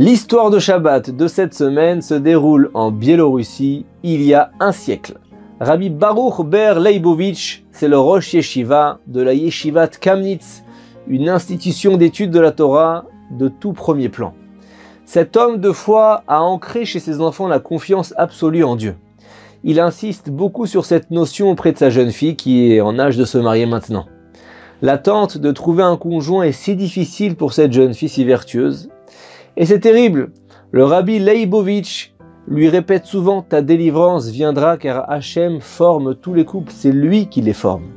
L'histoire de Shabbat de cette semaine se déroule en Biélorussie il y a un siècle. Rabbi Baruch Ber Leibovitch, c'est le Rosh Yeshiva de la Yeshivat Kamnitz, une institution d'études de la Torah de tout premier plan. Cet homme de foi a ancré chez ses enfants la confiance absolue en Dieu. Il insiste beaucoup sur cette notion auprès de sa jeune fille qui est en âge de se marier maintenant. L'attente de trouver un conjoint est si difficile pour cette jeune fille si vertueuse et c'est terrible. Le rabbi Leibovitch lui répète souvent Ta délivrance viendra car Hachem forme tous les couples, c'est lui qui les forme.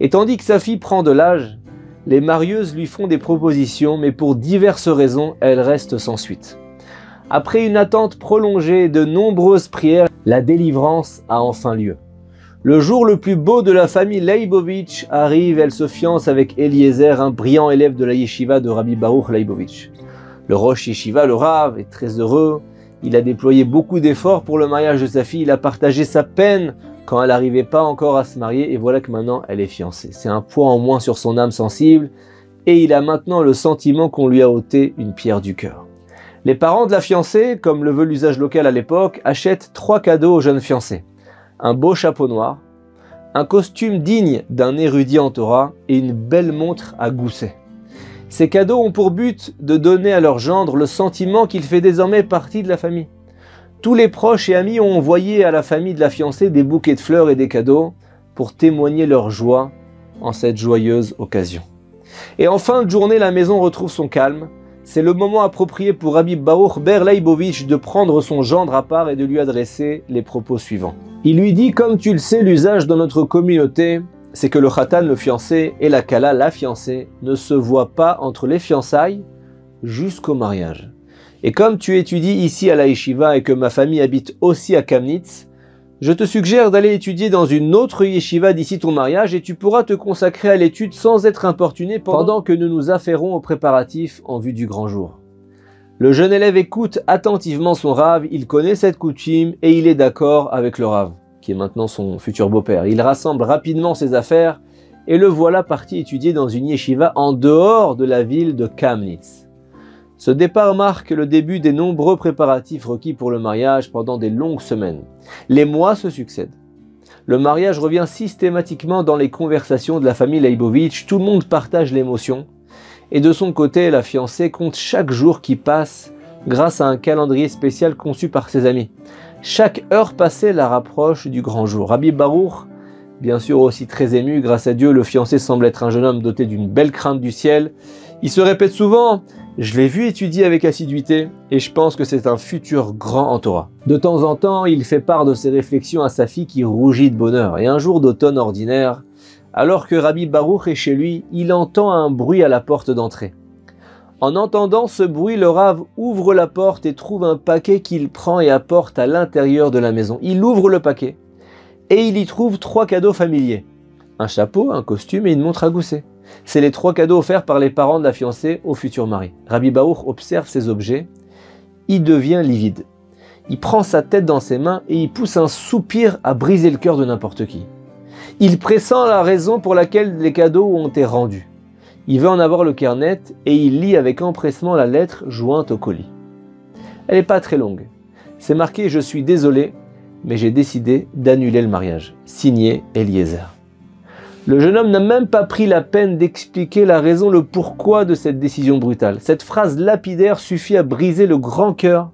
Et tandis que sa fille prend de l'âge, les marieuses lui font des propositions, mais pour diverses raisons, elle reste sans suite. Après une attente prolongée et de nombreuses prières, la délivrance a enfin lieu. Le jour le plus beau de la famille Leibovitch arrive, elle se fiance avec Eliezer, un brillant élève de la yeshiva de Rabbi Baruch Leibovitch. Le Rosh Yeshiva, le Rav, est très heureux. Il a déployé beaucoup d'efforts pour le mariage de sa fille. Il a partagé sa peine quand elle n'arrivait pas encore à se marier. Et voilà que maintenant elle est fiancée. C'est un poids en moins sur son âme sensible. Et il a maintenant le sentiment qu'on lui a ôté une pierre du cœur. Les parents de la fiancée, comme le veut l'usage local à l'époque, achètent trois cadeaux aux jeunes fiancés. Un beau chapeau noir, un costume digne d'un érudit en Torah et une belle montre à gousset. Ces cadeaux ont pour but de donner à leur gendre le sentiment qu'il fait désormais partie de la famille. Tous les proches et amis ont envoyé à la famille de la fiancée des bouquets de fleurs et des cadeaux pour témoigner leur joie en cette joyeuse occasion. Et en fin de journée, la maison retrouve son calme. C'est le moment approprié pour Rabbi Baruch Ber Leibovitch de prendre son gendre à part et de lui adresser les propos suivants. Il lui dit, comme tu le sais, l'usage dans notre communauté, c'est que le khatan, le fiancé, et la kala, la fiancée, ne se voient pas entre les fiançailles jusqu'au mariage. Et comme tu étudies ici à la yeshiva et que ma famille habite aussi à Kamnitz, je te suggère d'aller étudier dans une autre yeshiva d'ici ton mariage et tu pourras te consacrer à l'étude sans être importuné pendant que nous nous affairons aux préparatifs en vue du grand jour. Le jeune élève écoute attentivement son rave, il connaît cette coutume et il est d'accord avec le rave qui est maintenant son futur beau-père. Il rassemble rapidement ses affaires et le voilà parti étudier dans une yeshiva en dehors de la ville de Kamnitz. Ce départ marque le début des nombreux préparatifs requis pour le mariage pendant des longues semaines. Les mois se succèdent. Le mariage revient systématiquement dans les conversations de la famille Leibovitch, tout le monde partage l'émotion, et de son côté, la fiancée compte chaque jour qui passe grâce à un calendrier spécial conçu par ses amis. Chaque heure passée la rapproche du grand jour. Rabbi Baruch, bien sûr aussi très ému, grâce à Dieu, le fiancé semble être un jeune homme doté d'une belle crainte du ciel. Il se répète souvent Je l'ai vu étudier avec assiduité et je pense que c'est un futur grand en Torah. De temps en temps, il fait part de ses réflexions à sa fille qui rougit de bonheur. Et un jour d'automne ordinaire, alors que Rabbi Baruch est chez lui, il entend un bruit à la porte d'entrée. En entendant ce bruit, le rave ouvre la porte et trouve un paquet qu'il prend et apporte à l'intérieur de la maison. Il ouvre le paquet et il y trouve trois cadeaux familiers. Un chapeau, un costume et une montre à gousset. C'est les trois cadeaux offerts par les parents de la fiancée au futur mari. Rabbi Baour observe ces objets. Il devient livide. Il prend sa tête dans ses mains et il pousse un soupir à briser le cœur de n'importe qui. Il pressent la raison pour laquelle les cadeaux ont été rendus. Il veut en avoir le cœur net et il lit avec empressement la lettre jointe au colis. Elle n'est pas très longue. C'est marqué Je suis désolé, mais j'ai décidé d'annuler le mariage. Signé Eliezer. Le jeune homme n'a même pas pris la peine d'expliquer la raison, le pourquoi de cette décision brutale. Cette phrase lapidaire suffit à briser le grand cœur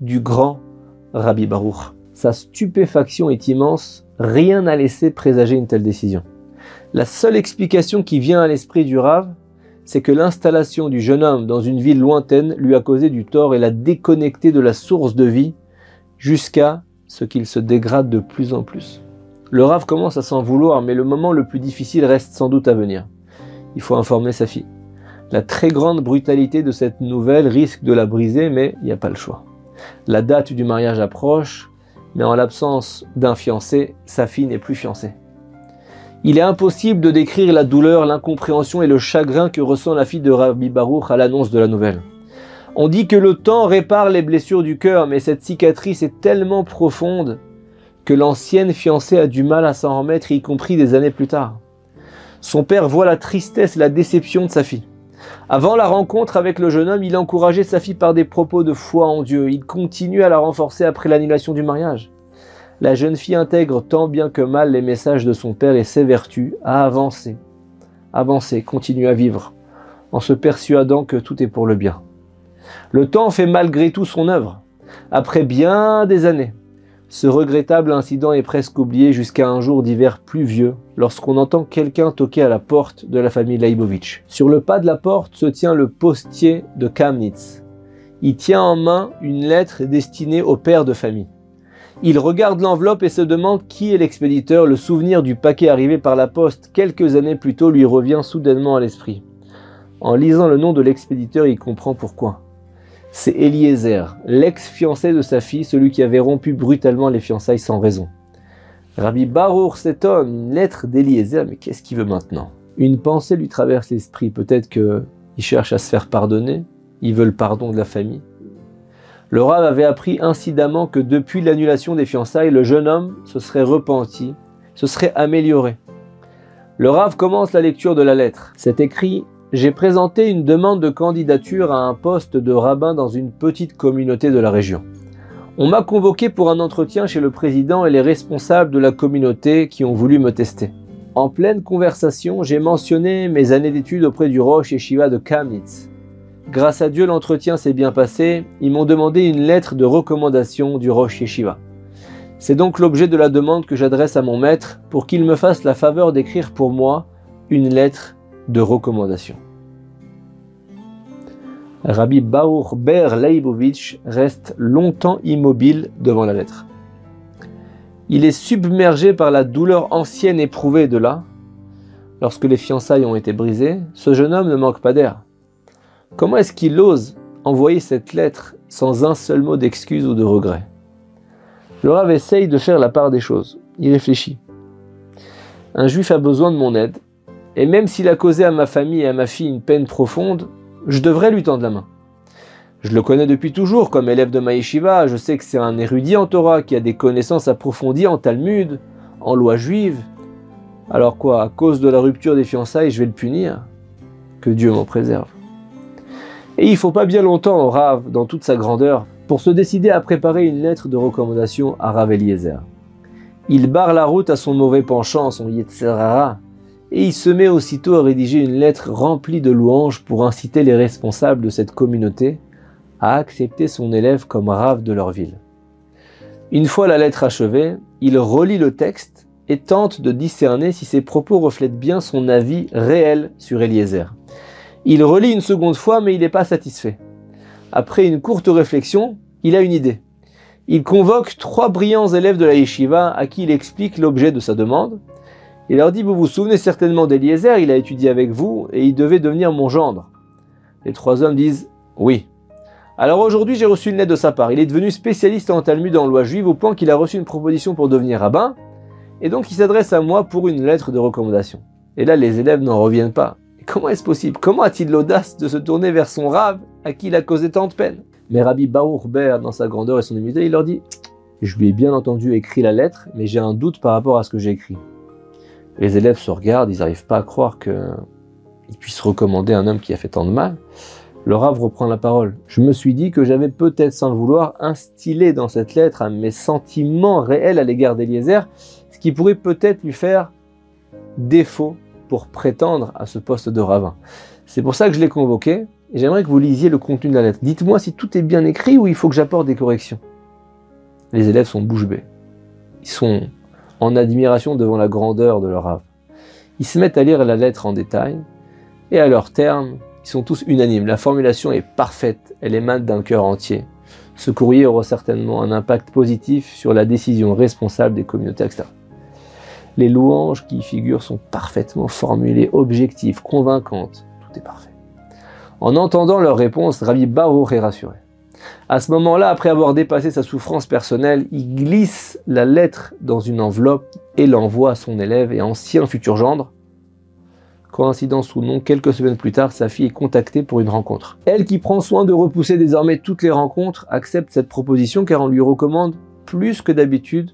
du grand Rabbi Baruch. Sa stupéfaction est immense, rien n'a laissé présager une telle décision. La seule explication qui vient à l'esprit du Rav, c'est que l'installation du jeune homme dans une ville lointaine lui a causé du tort et l'a déconnecté de la source de vie jusqu'à ce qu'il se dégrade de plus en plus. Le Rav commence à s'en vouloir, mais le moment le plus difficile reste sans doute à venir. Il faut informer sa fille. La très grande brutalité de cette nouvelle risque de la briser, mais il n'y a pas le choix. La date du mariage approche, mais en l'absence d'un fiancé, sa fille n'est plus fiancée. Il est impossible de décrire la douleur, l'incompréhension et le chagrin que ressent la fille de Rabbi Baruch à l'annonce de la nouvelle. On dit que le temps répare les blessures du cœur, mais cette cicatrice est tellement profonde que l'ancienne fiancée a du mal à s'en remettre, y compris des années plus tard. Son père voit la tristesse et la déception de sa fille. Avant la rencontre avec le jeune homme, il encourageait sa fille par des propos de foi en Dieu. Il continue à la renforcer après l'annulation du mariage. La jeune fille intègre tant bien que mal les messages de son père et ses vertus à avancer. Avancer, continue à vivre, en se persuadant que tout est pour le bien. Le temps fait malgré tout son œuvre. Après bien des années, ce regrettable incident est presque oublié jusqu'à un jour d'hiver pluvieux, lorsqu'on entend quelqu'un toquer à la porte de la famille Leibovitch. Sur le pas de la porte se tient le postier de Kamnitz. Il tient en main une lettre destinée au père de famille. Il regarde l'enveloppe et se demande qui est l'expéditeur. Le souvenir du paquet arrivé par la poste quelques années plus tôt lui revient soudainement à l'esprit. En lisant le nom de l'expéditeur, il comprend pourquoi c'est Eliezer, l'ex-fiancé de sa fille, celui qui avait rompu brutalement les fiançailles sans raison. Rabbi Baruch s'étonne, une lettre d'Eliezer, mais qu'est-ce qu'il veut maintenant? Une pensée lui traverse l'esprit, peut-être qu'il cherche à se faire pardonner, il veut le pardon de la famille. Le Rav avait appris incidemment que depuis l'annulation des fiançailles, le jeune homme se serait repenti, se serait amélioré. Le Rav commence la lecture de la lettre. C'est écrit j'ai présenté une demande de candidature à un poste de rabbin dans une petite communauté de la région. On m'a convoqué pour un entretien chez le président et les responsables de la communauté qui ont voulu me tester. En pleine conversation, j'ai mentionné mes années d'études auprès du Roche Shiva de Kamnitz. Grâce à Dieu, l'entretien s'est bien passé. Ils m'ont demandé une lettre de recommandation du Roche Shiva. C'est donc l'objet de la demande que j'adresse à mon maître pour qu'il me fasse la faveur d'écrire pour moi une lettre de recommandation. Rabbi Baruch Ber Leibovitch reste longtemps immobile devant la lettre. Il est submergé par la douleur ancienne éprouvée de là. Lorsque les fiançailles ont été brisées, ce jeune homme ne manque pas d'air. Comment est-ce qu'il ose envoyer cette lettre sans un seul mot d'excuse ou de regret? Le Rav essaye de faire la part des choses. Il réfléchit. Un juif a besoin de mon aide, et même s'il a causé à ma famille et à ma fille une peine profonde, je devrais lui tendre la main. Je le connais depuis toujours comme élève de Maïshiva, je sais que c'est un érudit en Torah qui a des connaissances approfondies en Talmud, en loi juive. Alors quoi, à cause de la rupture des fiançailles, je vais le punir? Que Dieu m'en préserve. Et il faut pas bien longtemps au Rav, dans toute sa grandeur, pour se décider à préparer une lettre de recommandation à Rav Eliezer. Il barre la route à son mauvais penchant, son Yetzerara, et il se met aussitôt à rédiger une lettre remplie de louanges pour inciter les responsables de cette communauté à accepter son élève comme rave de leur ville. Une fois la lettre achevée, il relit le texte et tente de discerner si ses propos reflètent bien son avis réel sur Eliezer. Il relit une seconde fois mais il n'est pas satisfait. Après une courte réflexion, il a une idée. Il convoque trois brillants élèves de la yeshiva à qui il explique l'objet de sa demande il leur dit, vous vous souvenez certainement d'Eliezer, il a étudié avec vous et il devait devenir mon gendre. Les trois hommes disent, oui. Alors aujourd'hui, j'ai reçu une lettre de sa part. Il est devenu spécialiste en Talmud en loi juive au point qu'il a reçu une proposition pour devenir rabbin. Et donc il s'adresse à moi pour une lettre de recommandation. Et là, les élèves n'en reviennent pas. Comment est-ce possible? Comment a-t-il l'audace de se tourner vers son rave à qui il a causé tant de peine? Mais Rabbi Baruch Ber, dans sa grandeur et son humilité, il leur dit Je lui ai bien entendu écrit la lettre, mais j'ai un doute par rapport à ce que j'ai écrit. Les élèves se regardent, ils n'arrivent pas à croire qu'ils puissent recommander un homme qui a fait tant de mal. Le Rav reprend la parole. Je me suis dit que j'avais peut-être, sans le vouloir, instillé dans cette lettre mes sentiments réels à l'égard d'Eliezer, ce qui pourrait peut-être lui faire défaut pour prétendre à ce poste de ravin. C'est pour ça que je l'ai convoqué, et j'aimerais que vous lisiez le contenu de la lettre. Dites-moi si tout est bien écrit ou il faut que j'apporte des corrections. Les élèves sont bouche bée. Ils sont en admiration devant la grandeur de leur ave. Ils se mettent à lire la lettre en détail, et à leur terme, ils sont tous unanimes. La formulation est parfaite, elle émane d'un cœur entier. Ce courrier aura certainement un impact positif sur la décision responsable des communautés externes. Les louanges qui y figurent sont parfaitement formulées, objectives, convaincantes. Tout est parfait. En entendant leur réponse, Rabbi Baruch est rassuré. À ce moment-là, après avoir dépassé sa souffrance personnelle, il glisse la lettre dans une enveloppe et l'envoie à son élève et ancien futur gendre. Coïncidence ou non, quelques semaines plus tard, sa fille est contactée pour une rencontre. Elle, qui prend soin de repousser désormais toutes les rencontres, accepte cette proposition car on lui recommande, plus que d'habitude,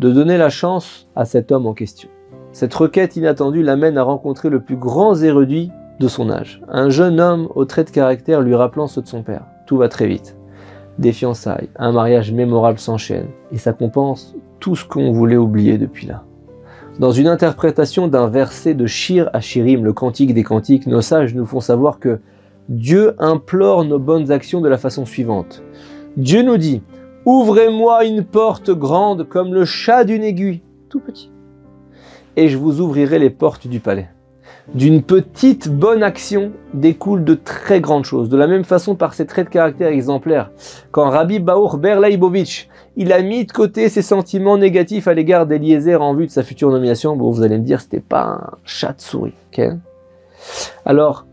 de donner la chance à cet homme en question. Cette requête inattendue l'amène à rencontrer le plus grand érudit de son âge. Un jeune homme au trait de caractère lui rappelant ceux de son père. Tout va très vite. Des fiançailles, un mariage mémorable s'enchaîne, et ça compense tout ce qu'on voulait oublier depuis là. Dans une interprétation d'un verset de Shir Shirim, le cantique des cantiques, nos sages nous font savoir que Dieu implore nos bonnes actions de la façon suivante. Dieu nous dit Ouvrez-moi une porte grande comme le chat d'une aiguille, tout petit, et je vous ouvrirai les portes du palais. D'une petite bonne action découle de très grandes choses. De la même façon, par ses traits de caractère exemplaires, quand Rabbi Baour Ber il a mis de côté ses sentiments négatifs à l'égard d'Eliezer en vue de sa future nomination, bon, vous allez me dire, c'était pas un chat de souris. Alors,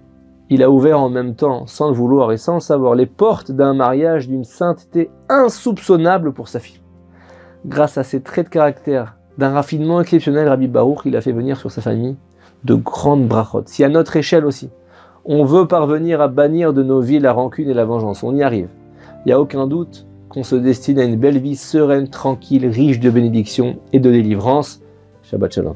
il a ouvert en même temps, sans le vouloir et sans le savoir, les portes d'un mariage d'une sainteté insoupçonnable pour sa fille. Grâce à ses traits de caractère, d'un raffinement exceptionnel, Rabbi Baruch, il a fait venir sur sa famille de grandes brachot. Si à notre échelle aussi, on veut parvenir à bannir de nos vies la rancune et la vengeance, on y arrive. Il n'y a aucun doute qu'on se destine à une belle vie sereine, tranquille, riche de bénédictions et de délivrance. Shabbat Shalom.